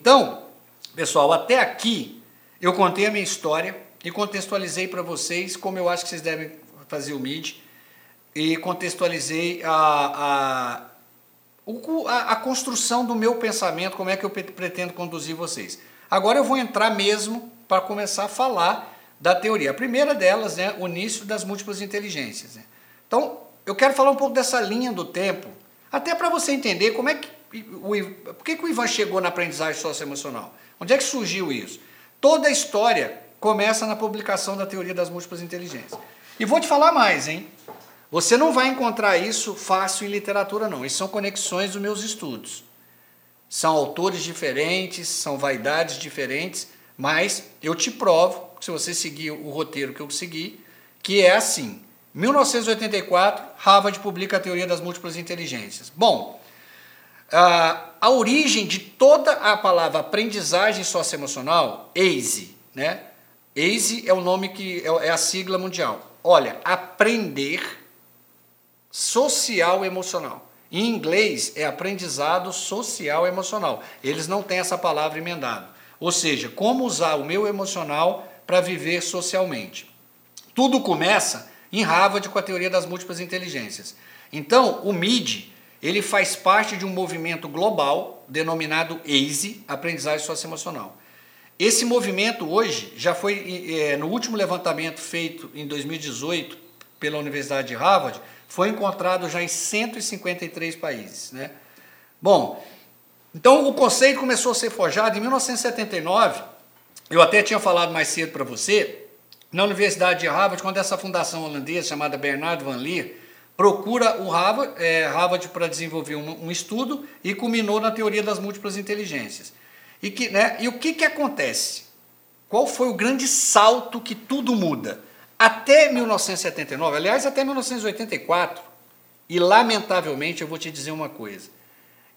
Então, pessoal, até aqui eu contei a minha história e contextualizei para vocês como eu acho que vocês devem fazer o MID e contextualizei a, a, a, a construção do meu pensamento, como é que eu pretendo conduzir vocês. Agora eu vou entrar mesmo para começar a falar da teoria. A primeira delas é né, o início das múltiplas inteligências. Né? Então, eu quero falar um pouco dessa linha do tempo, até para você entender como é que por que, que o Ivan chegou na aprendizagem socioemocional. Onde é que surgiu isso? Toda a história começa na publicação da teoria das múltiplas inteligências. E vou te falar mais, hein? Você não vai encontrar isso fácil em literatura, não. Isso são conexões dos meus estudos. São autores diferentes, são vaidades diferentes, mas eu te provo, se você seguir o roteiro que eu segui, que é assim. 1984, Harvard publica a teoria das múltiplas inteligências. Bom, a, a origem de toda a palavra aprendizagem socioemocional, ACE, né? ACE é o nome que é, é a sigla mundial. Olha, aprender social emocional. Em inglês é aprendizado social emocional. Eles não têm essa palavra emendada. Ou seja, como usar o meu emocional para viver socialmente. Tudo começa em Harvard com a teoria das múltiplas inteligências. Então, o MID, ele faz parte de um movimento global denominado ACE, aprendizagem socioemocional. Esse movimento hoje já foi é, no último levantamento feito em 2018 pela Universidade de Harvard, foi encontrado já em 153 países. Né? Bom, então o conceito começou a ser forjado em 1979. Eu até tinha falado mais cedo para você, na Universidade de Harvard, quando essa fundação holandesa chamada Bernard Van Leer procura o Harvard, é, Harvard para desenvolver um, um, estudo e culminou na teoria das múltiplas inteligências. E, que, né, e o que, que acontece? Qual foi o grande salto que tudo muda? Até 1979, aliás, até 1984, e lamentavelmente eu vou te dizer uma coisa: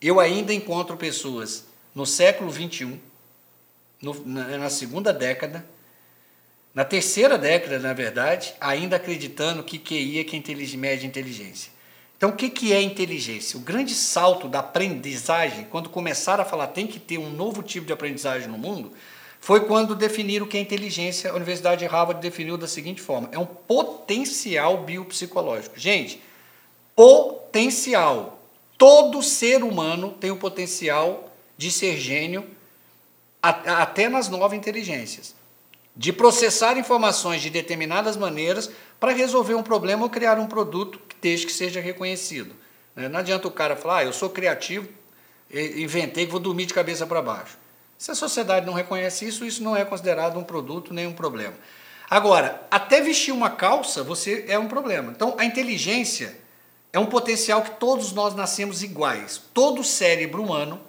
eu ainda encontro pessoas no século 21, no, na, na segunda década, na terceira década, na verdade, ainda acreditando que QI é que é média inteligência. Então, o que, que é inteligência? O grande salto da aprendizagem, quando começaram a falar tem que ter um novo tipo de aprendizagem no mundo, foi quando definiram o que é inteligência. A Universidade de Harvard definiu da seguinte forma: é um potencial biopsicológico. Gente, potencial. Todo ser humano tem o potencial de ser gênio até nas nove inteligências, de processar informações de determinadas maneiras para resolver um problema ou criar um produto que desde que seja reconhecido. Né? Não adianta o cara falar, ah, eu sou criativo, inventei vou dormir de cabeça para baixo. Se a sociedade não reconhece isso, isso não é considerado um produto nem um problema. Agora, até vestir uma calça, você é um problema. Então, a inteligência é um potencial que todos nós nascemos iguais. Todo cérebro humano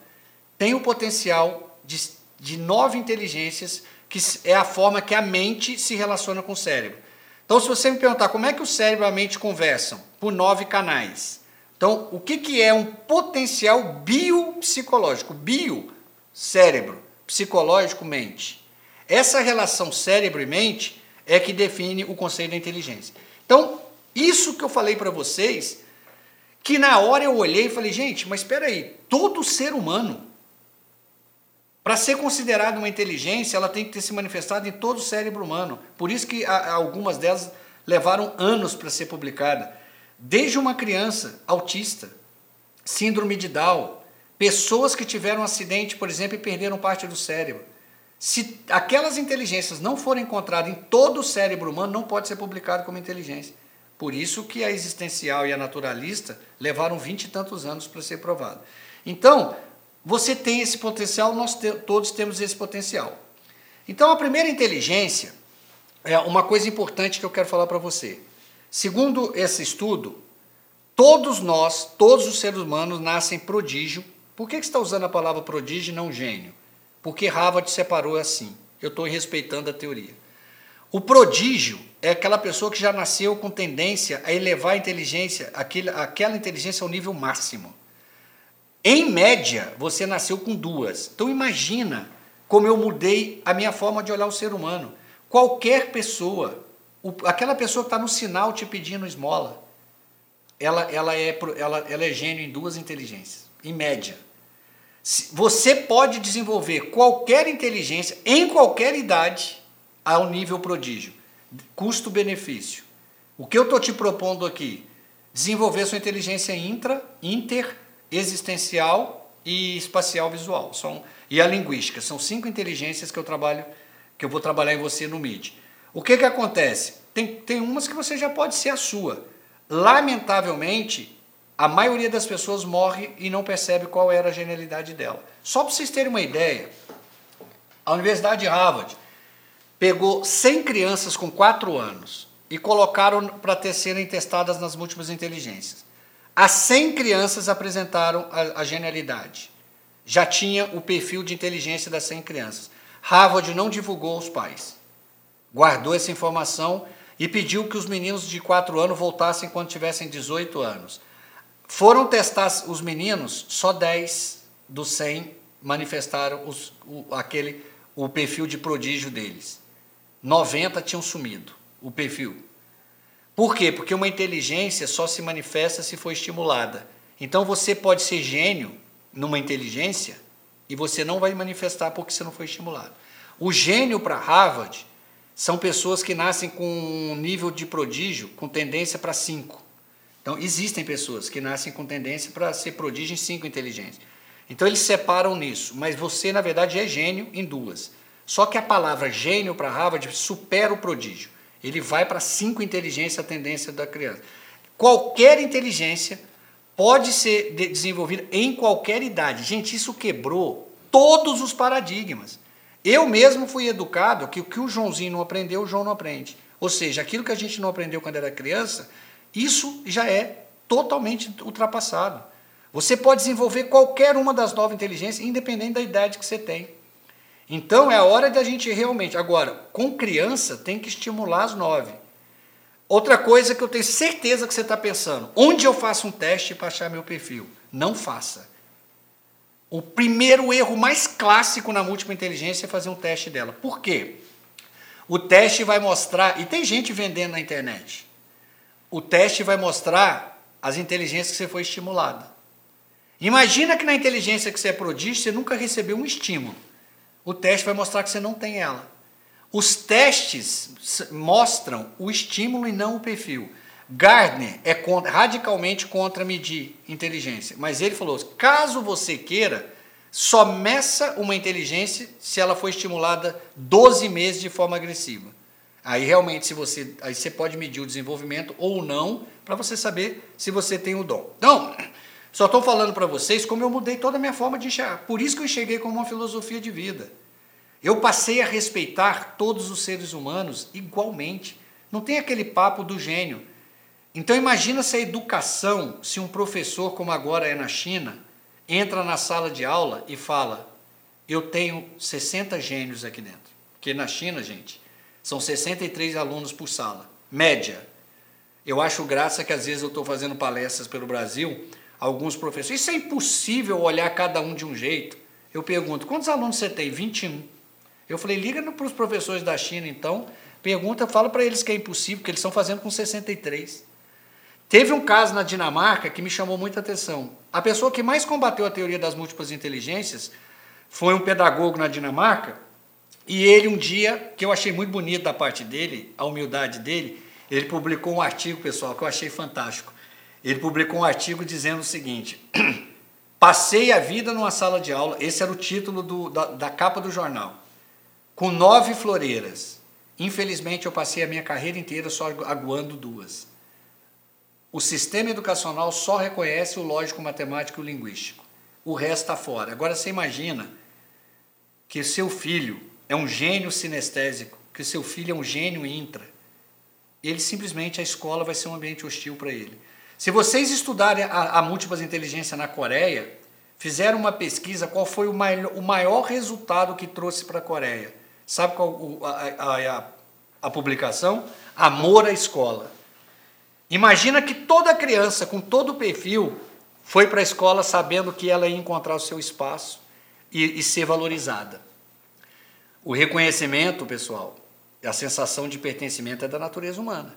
tem o potencial de, de nove inteligências, que é a forma que a mente se relaciona com o cérebro. Então, se você me perguntar como é que o cérebro e a mente conversam, por nove canais. Então, o que, que é um potencial biopsicológico? Bio, cérebro psicológico, mente. Essa relação cérebro e mente é que define o conceito da inteligência. Então, isso que eu falei para vocês, que na hora eu olhei e falei, gente, mas espera aí, todo ser humano, para ser considerado uma inteligência, ela tem que ter se manifestado em todo o cérebro humano. Por isso que algumas delas levaram anos para ser publicada. Desde uma criança autista, síndrome de Down, Pessoas que tiveram um acidente, por exemplo, e perderam parte do cérebro. Se aquelas inteligências não forem encontradas em todo o cérebro humano, não pode ser publicado como inteligência. Por isso que a existencial e a naturalista levaram vinte e tantos anos para ser provado. Então, você tem esse potencial, nós te, todos temos esse potencial. Então, a primeira inteligência é uma coisa importante que eu quero falar para você. Segundo esse estudo, todos nós, todos os seres humanos nascem prodígio por que, você está usando a palavra prodígio e não gênio? Porque Harvard separou assim. Eu estou respeitando a teoria. O prodígio é aquela pessoa que já nasceu com tendência a elevar a inteligência, aquele, aquela inteligência ao nível máximo. Em média, você nasceu com duas. Então imagina como eu mudei a minha forma de olhar o ser humano. Qualquer pessoa, aquela pessoa que está no sinal te pedindo esmola, ela, ela, é, ela, ela é gênio em duas inteligências, em média. Você pode desenvolver qualquer inteligência em qualquer idade ao nível prodígio. Custo-benefício. O que eu estou te propondo aqui? Desenvolver sua inteligência intra, inter, existencial e espacial visual. São, e a linguística. São cinco inteligências que eu trabalho, que eu vou trabalhar em você no MID. O que, que acontece? Tem, tem umas que você já pode ser a sua. Lamentavelmente, a maioria das pessoas morre e não percebe qual era a genialidade dela. Só para vocês terem uma ideia, a Universidade de Harvard pegou 100 crianças com 4 anos e colocaram para serem testadas nas múltiplas inteligências. As 100 crianças apresentaram a, a genialidade. Já tinha o perfil de inteligência das 100 crianças. Harvard não divulgou aos pais. Guardou essa informação e pediu que os meninos de 4 anos voltassem quando tivessem 18 anos. Foram testar os meninos, só 10 dos 100 manifestaram os, o, aquele, o perfil de prodígio deles. 90 tinham sumido o perfil. Por quê? Porque uma inteligência só se manifesta se for estimulada. Então você pode ser gênio numa inteligência e você não vai manifestar porque você não foi estimulado. O gênio para Harvard são pessoas que nascem com um nível de prodígio com tendência para 5. Então, existem pessoas que nascem com tendência para ser prodígio em cinco inteligências. Então, eles separam nisso, mas você, na verdade, é gênio em duas. Só que a palavra gênio para Harvard supera o prodígio. Ele vai para cinco inteligências, a tendência da criança. Qualquer inteligência pode ser desenvolvida em qualquer idade. Gente, isso quebrou todos os paradigmas. Eu mesmo fui educado que o que o Joãozinho não aprendeu, o João não aprende. Ou seja, aquilo que a gente não aprendeu quando era criança, isso já é totalmente ultrapassado. Você pode desenvolver qualquer uma das nove inteligências, independente da idade que você tem. Então é a hora da gente realmente. Agora, com criança, tem que estimular as nove. Outra coisa que eu tenho certeza que você está pensando: onde eu faço um teste para achar meu perfil? Não faça. O primeiro erro mais clássico na múltipla inteligência é fazer um teste dela. Por quê? O teste vai mostrar, e tem gente vendendo na internet o teste vai mostrar as inteligências que você foi estimulado. Imagina que na inteligência que você é prodígio, você nunca recebeu um estímulo. O teste vai mostrar que você não tem ela. Os testes mostram o estímulo e não o perfil. Gardner é contra, radicalmente contra medir inteligência, mas ele falou: caso você queira, só meça uma inteligência se ela foi estimulada 12 meses de forma agressiva. Aí realmente se você, aí você pode medir o desenvolvimento ou não para você saber se você tem o dom. Então, só estou falando para vocês como eu mudei toda a minha forma de enxergar. Por isso que eu enxerguei como uma filosofia de vida. Eu passei a respeitar todos os seres humanos igualmente. Não tem aquele papo do gênio. Então imagina se a educação, se um professor como agora é na China, entra na sala de aula e fala: "Eu tenho 60 gênios aqui dentro". Porque na China, gente, são 63 alunos por sala, média. Eu acho graça que às vezes eu estou fazendo palestras pelo Brasil, alguns professores, isso é impossível olhar cada um de um jeito. Eu pergunto, quantos alunos você tem? 21. Eu falei, liga para os professores da China então, pergunta, fala para eles que é impossível, que eles estão fazendo com 63. Teve um caso na Dinamarca que me chamou muita atenção. A pessoa que mais combateu a teoria das múltiplas inteligências foi um pedagogo na Dinamarca e ele, um dia, que eu achei muito bonito da parte dele, a humildade dele, ele publicou um artigo, pessoal, que eu achei fantástico. Ele publicou um artigo dizendo o seguinte: Passei a vida numa sala de aula, esse era o título do, da, da capa do jornal, com nove floreiras. Infelizmente, eu passei a minha carreira inteira só aguando duas. O sistema educacional só reconhece o lógico, matemático e o linguístico. O resto está fora. Agora você imagina que seu filho é um gênio sinestésico, que seu filho é um gênio intra, ele simplesmente, a escola vai ser um ambiente hostil para ele. Se vocês estudarem a, a múltiplas inteligência na Coreia, fizeram uma pesquisa qual foi o maior, o maior resultado que trouxe para a Coreia. Sabe qual a, a, a, a publicação? Amor à escola. Imagina que toda criança com todo o perfil foi para a escola sabendo que ela ia encontrar o seu espaço e, e ser valorizada. O reconhecimento, pessoal, a sensação de pertencimento é da natureza humana.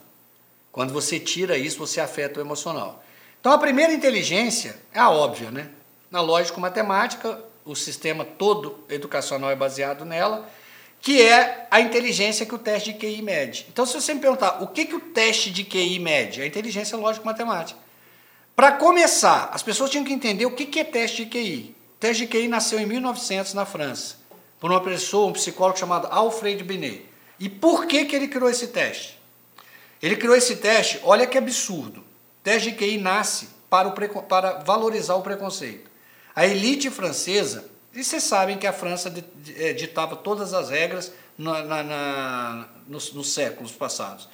Quando você tira isso, você afeta o emocional. Então, a primeira inteligência é a óbvia, né? Na lógica matemática, o sistema todo educacional é baseado nela, que é a inteligência que o teste de QI mede. Então, se você me perguntar o que, que o teste de QI mede, a inteligência lógico-matemática. Para começar, as pessoas tinham que entender o que, que é teste de QI. O teste de QI nasceu em 1900 na França, por uma pessoa, um psicólogo chamado Alfred Binet. E por que, que ele criou esse teste? Ele criou esse teste, olha que absurdo. O teste de QI nasce para, o, para valorizar o preconceito. A elite francesa, e vocês sabem que a França eh, ditava todas as regras na, na, na, nos, nos, séculos passados.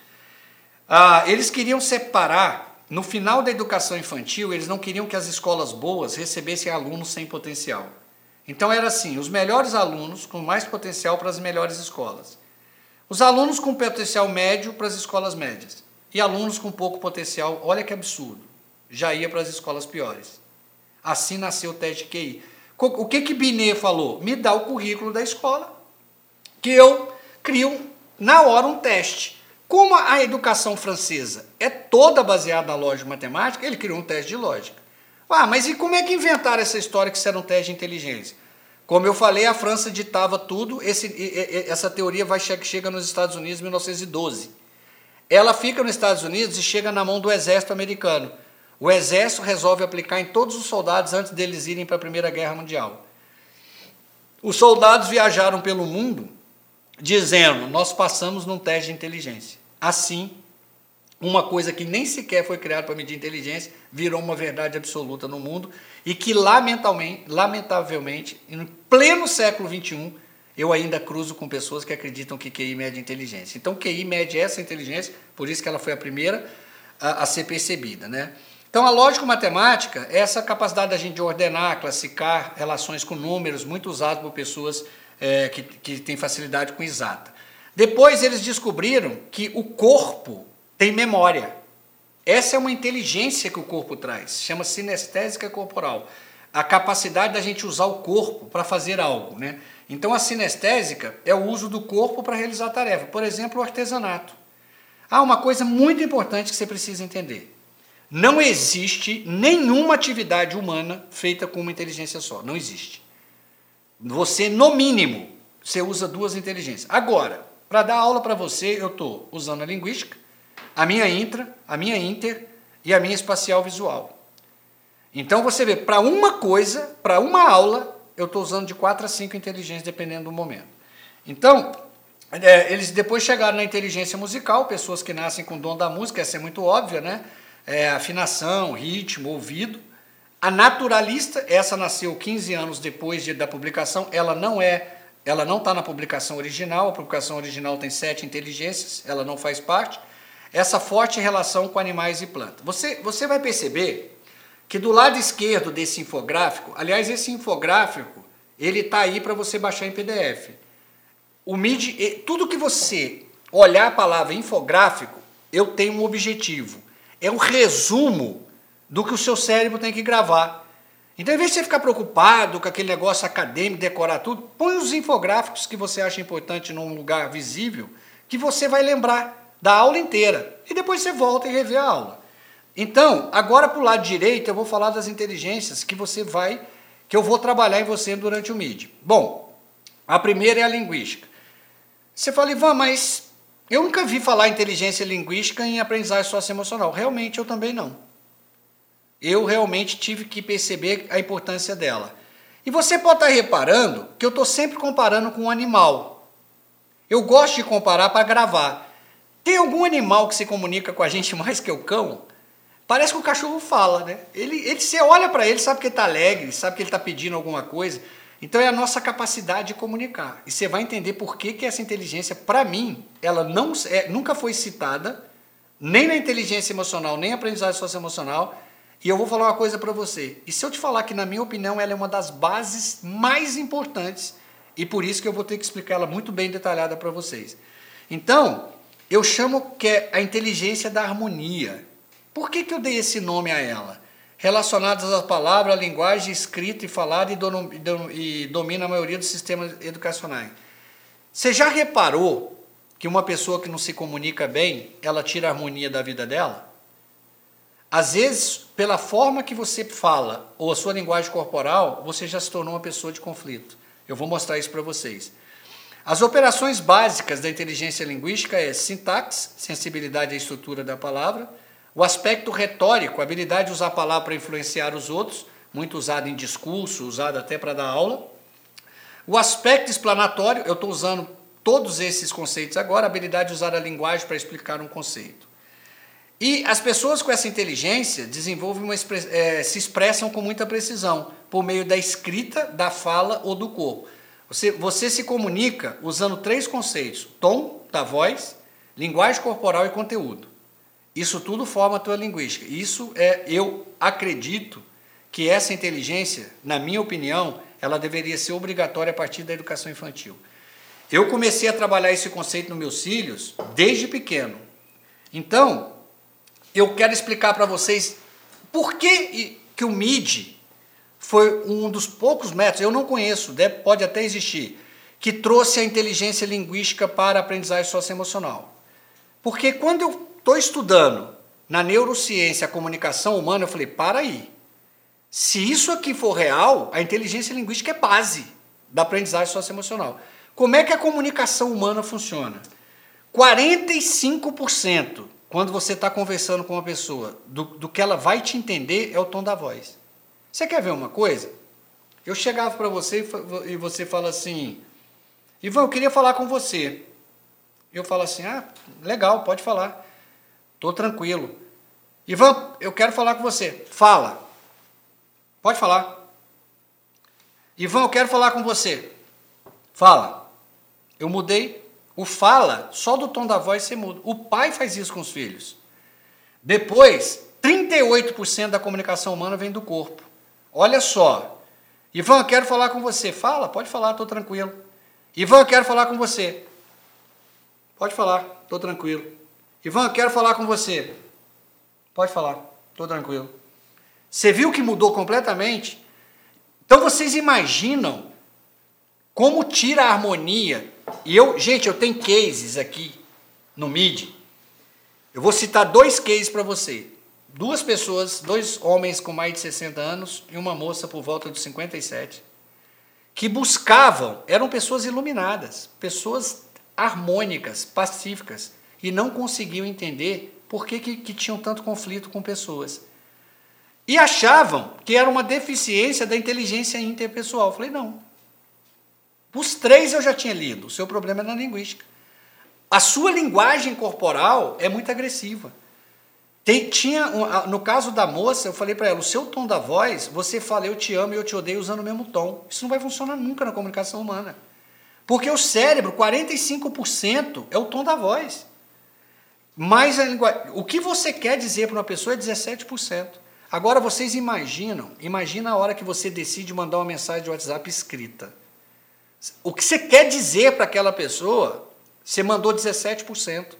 Ah, eles queriam separar, no final da educação infantil, eles não queriam que as escolas boas recebessem alunos sem potencial. Então era assim: os melhores alunos com mais potencial para as melhores escolas. Os alunos com potencial médio para as escolas médias. E alunos com pouco potencial, olha que absurdo, já ia para as escolas piores. Assim nasceu o teste QI. O que que Binet falou? Me dá o currículo da escola, que eu crio na hora um teste. Como a educação francesa é toda baseada na lógica matemática, ele criou um teste de lógica. Ah, mas e como é que inventaram essa história que isso era um teste de inteligência? Como eu falei, a França ditava tudo. Esse, essa teoria vai chega nos Estados Unidos em 1912. Ela fica nos Estados Unidos e chega na mão do exército americano. O exército resolve aplicar em todos os soldados antes deles irem para a Primeira Guerra Mundial. Os soldados viajaram pelo mundo dizendo: Nós passamos num teste de inteligência. Assim, uma coisa que nem sequer foi criada para medir inteligência virou uma verdade absoluta no mundo e que, lamentavelmente, em pleno século XXI, eu ainda cruzo com pessoas que acreditam que QI mede inteligência. Então, QI mede essa inteligência, por isso que ela foi a primeira a, a ser percebida. Né? Então, a lógico-matemática é essa capacidade da gente de ordenar, classificar relações com números, muito usado por pessoas é, que, que têm facilidade com exata. Depois, eles descobriram que o corpo tem memória. Essa é uma inteligência que o corpo traz, chama sinestésica corporal. A capacidade da gente usar o corpo para fazer algo, né? Então a sinestésica é o uso do corpo para realizar tarefa. Por exemplo, o artesanato. Há uma coisa muito importante que você precisa entender. Não existe nenhuma atividade humana feita com uma inteligência só. Não existe. Você, no mínimo, você usa duas inteligências. Agora, para dar aula para você, eu estou usando a linguística, a minha intra, a minha inter e a minha espacial visual. Então você vê, para uma coisa, para uma aula, eu estou usando de 4 a 5 inteligências, dependendo do momento. Então, é, eles depois chegaram na inteligência musical, pessoas que nascem com o dom da música, essa é muito óbvia, né? É, afinação, ritmo, ouvido. A naturalista, essa nasceu 15 anos depois de, da publicação, ela não é, ela não está na publicação original, a publicação original tem sete inteligências, ela não faz parte essa forte relação com animais e plantas. Você, você vai perceber que do lado esquerdo desse infográfico, aliás, esse infográfico, ele está aí para você baixar em PDF. O MIDI, tudo que você olhar a palavra infográfico, eu tenho um objetivo. É um resumo do que o seu cérebro tem que gravar. Então, em vez de você ficar preocupado com aquele negócio acadêmico, decorar tudo, põe os infográficos que você acha importante num lugar visível, que você vai lembrar da aula inteira. E depois você volta e revê a aula. Então, agora para o lado direito, eu vou falar das inteligências que você vai, que eu vou trabalhar em você durante o MID. Bom, a primeira é a linguística. Você fala, Ivan, mas eu nunca vi falar inteligência linguística em aprendizagem socioemocional. Realmente eu também não. Eu realmente tive que perceber a importância dela. E você pode estar reparando que eu estou sempre comparando com um animal. Eu gosto de comparar para gravar. Tem algum animal que se comunica com a gente mais que o cão? Parece que o cachorro fala, né? Ele, ele você olha para ele, sabe que ele está alegre, sabe que ele está pedindo alguma coisa. Então é a nossa capacidade de comunicar. E você vai entender por que, que essa inteligência, para mim, ela não é, nunca foi citada, nem na inteligência emocional, nem na aprendizagem socioemocional. E eu vou falar uma coisa para você. E se eu te falar que, na minha opinião, ela é uma das bases mais importantes, e por isso que eu vou ter que explicar ela muito bem detalhada para vocês. Então, eu chamo que é a inteligência da harmonia. Por que, que eu dei esse nome a ela? Relacionadas à palavra, à linguagem escrita e falada e domina a maioria dos sistemas educacionais. Você já reparou que uma pessoa que não se comunica bem, ela tira a harmonia da vida dela? às vezes, pela forma que você fala ou a sua linguagem corporal, você já se tornou uma pessoa de conflito. Eu vou mostrar isso para vocês. As operações básicas da inteligência linguística é sintaxe, sensibilidade à estrutura da palavra, o aspecto retórico, a habilidade de usar a palavra para influenciar os outros, muito usado em discurso, usado até para dar aula. O aspecto explanatório, eu estou usando todos esses conceitos agora, a habilidade de usar a linguagem para explicar um conceito. E as pessoas com essa inteligência desenvolvem uma, é, se expressam com muita precisão, por meio da escrita, da fala ou do corpo. Você, você se comunica usando três conceitos: tom da voz, linguagem corporal e conteúdo. Isso tudo forma a tua linguística. Isso é, eu acredito que essa inteligência, na minha opinião, ela deveria ser obrigatória a partir da educação infantil. Eu comecei a trabalhar esse conceito nos meus filhos desde pequeno. Então, eu quero explicar para vocês por que, que o MIDI foi um dos poucos métodos, eu não conheço, pode até existir, que trouxe a inteligência linguística para a aprendizagem socioemocional. Porque quando eu estou estudando na neurociência a comunicação humana, eu falei, para aí. Se isso aqui for real, a inteligência linguística é base da aprendizagem socioemocional. Como é que a comunicação humana funciona? 45% quando você está conversando com uma pessoa, do, do que ela vai te entender é o tom da voz. Você quer ver uma coisa? Eu chegava para você e você fala assim: Ivan, eu queria falar com você. Eu falo assim: ah, legal, pode falar. Estou tranquilo. Ivan, eu quero falar com você. Fala. Pode falar. Ivan, eu quero falar com você. Fala. Eu mudei o fala, só do tom da voz você muda. O pai faz isso com os filhos. Depois, 38% da comunicação humana vem do corpo. Olha só. Ivan, quero falar com você. Fala, pode falar, estou tranquilo. Ivan, quero falar com você. Pode falar, estou tranquilo. Ivan, quero falar com você. Pode falar, estou tranquilo. Você viu que mudou completamente? Então vocês imaginam como tira a harmonia e eu, gente, eu tenho cases aqui no MID. Eu vou citar dois cases para você. Duas pessoas, dois homens com mais de 60 anos e uma moça por volta de 57, que buscavam, eram pessoas iluminadas, pessoas harmônicas, pacíficas, e não conseguiam entender por que, que, que tinham tanto conflito com pessoas. E achavam que era uma deficiência da inteligência interpessoal. Falei, não, os três eu já tinha lido. O seu problema é na linguística. A sua linguagem corporal é muito agressiva. Tem, tinha, no caso da moça, eu falei para ela: o seu tom da voz, você fala eu te amo e eu te odeio usando o mesmo tom. Isso não vai funcionar nunca na comunicação humana. Porque o cérebro, 45% é o tom da voz. Mas a linguagem, o que você quer dizer para uma pessoa é 17%. Agora vocês imaginam, imagina a hora que você decide mandar uma mensagem de WhatsApp escrita. O que você quer dizer para aquela pessoa, você mandou 17%.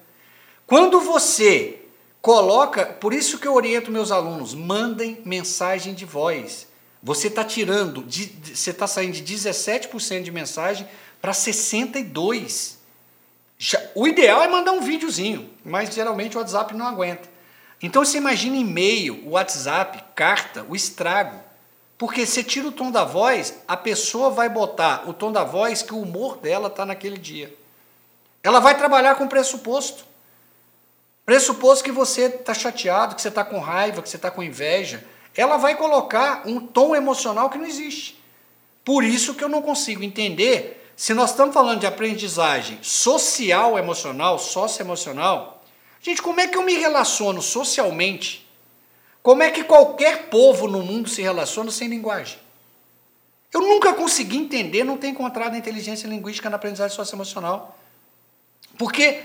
Quando você coloca, por isso que eu oriento meus alunos, mandem mensagem de voz. Você está tirando, de, de, você está saindo de 17% de mensagem para 62%. Já, o ideal é mandar um videozinho, mas geralmente o WhatsApp não aguenta. Então você imagina e-mail, WhatsApp, carta, o estrago. Porque você tira o tom da voz, a pessoa vai botar o tom da voz que o humor dela está naquele dia. Ela vai trabalhar com pressuposto. Pressuposto que você está chateado, que você está com raiva, que você está com inveja. Ela vai colocar um tom emocional que não existe. Por isso que eu não consigo entender se nós estamos falando de aprendizagem social emocional, socioemocional. Gente, como é que eu me relaciono socialmente como é que qualquer povo no mundo se relaciona sem linguagem? Eu nunca consegui entender, não tenho encontrado inteligência linguística na aprendizagem socioemocional. Porque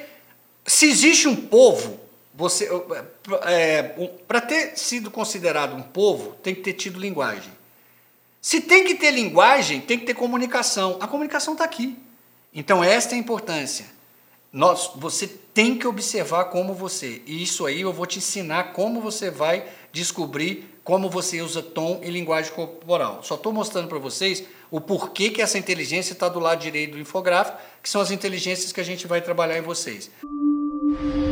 se existe um povo, você é, um, para ter sido considerado um povo, tem que ter tido linguagem. Se tem que ter linguagem, tem que ter comunicação. A comunicação está aqui. Então, esta é a importância. Nós, você tem que observar como você. E isso aí eu vou te ensinar como você vai descobrir como você usa tom e linguagem corporal. Só estou mostrando para vocês o porquê que essa inteligência está do lado direito do infográfico, que são as inteligências que a gente vai trabalhar em vocês. Mm-hmm.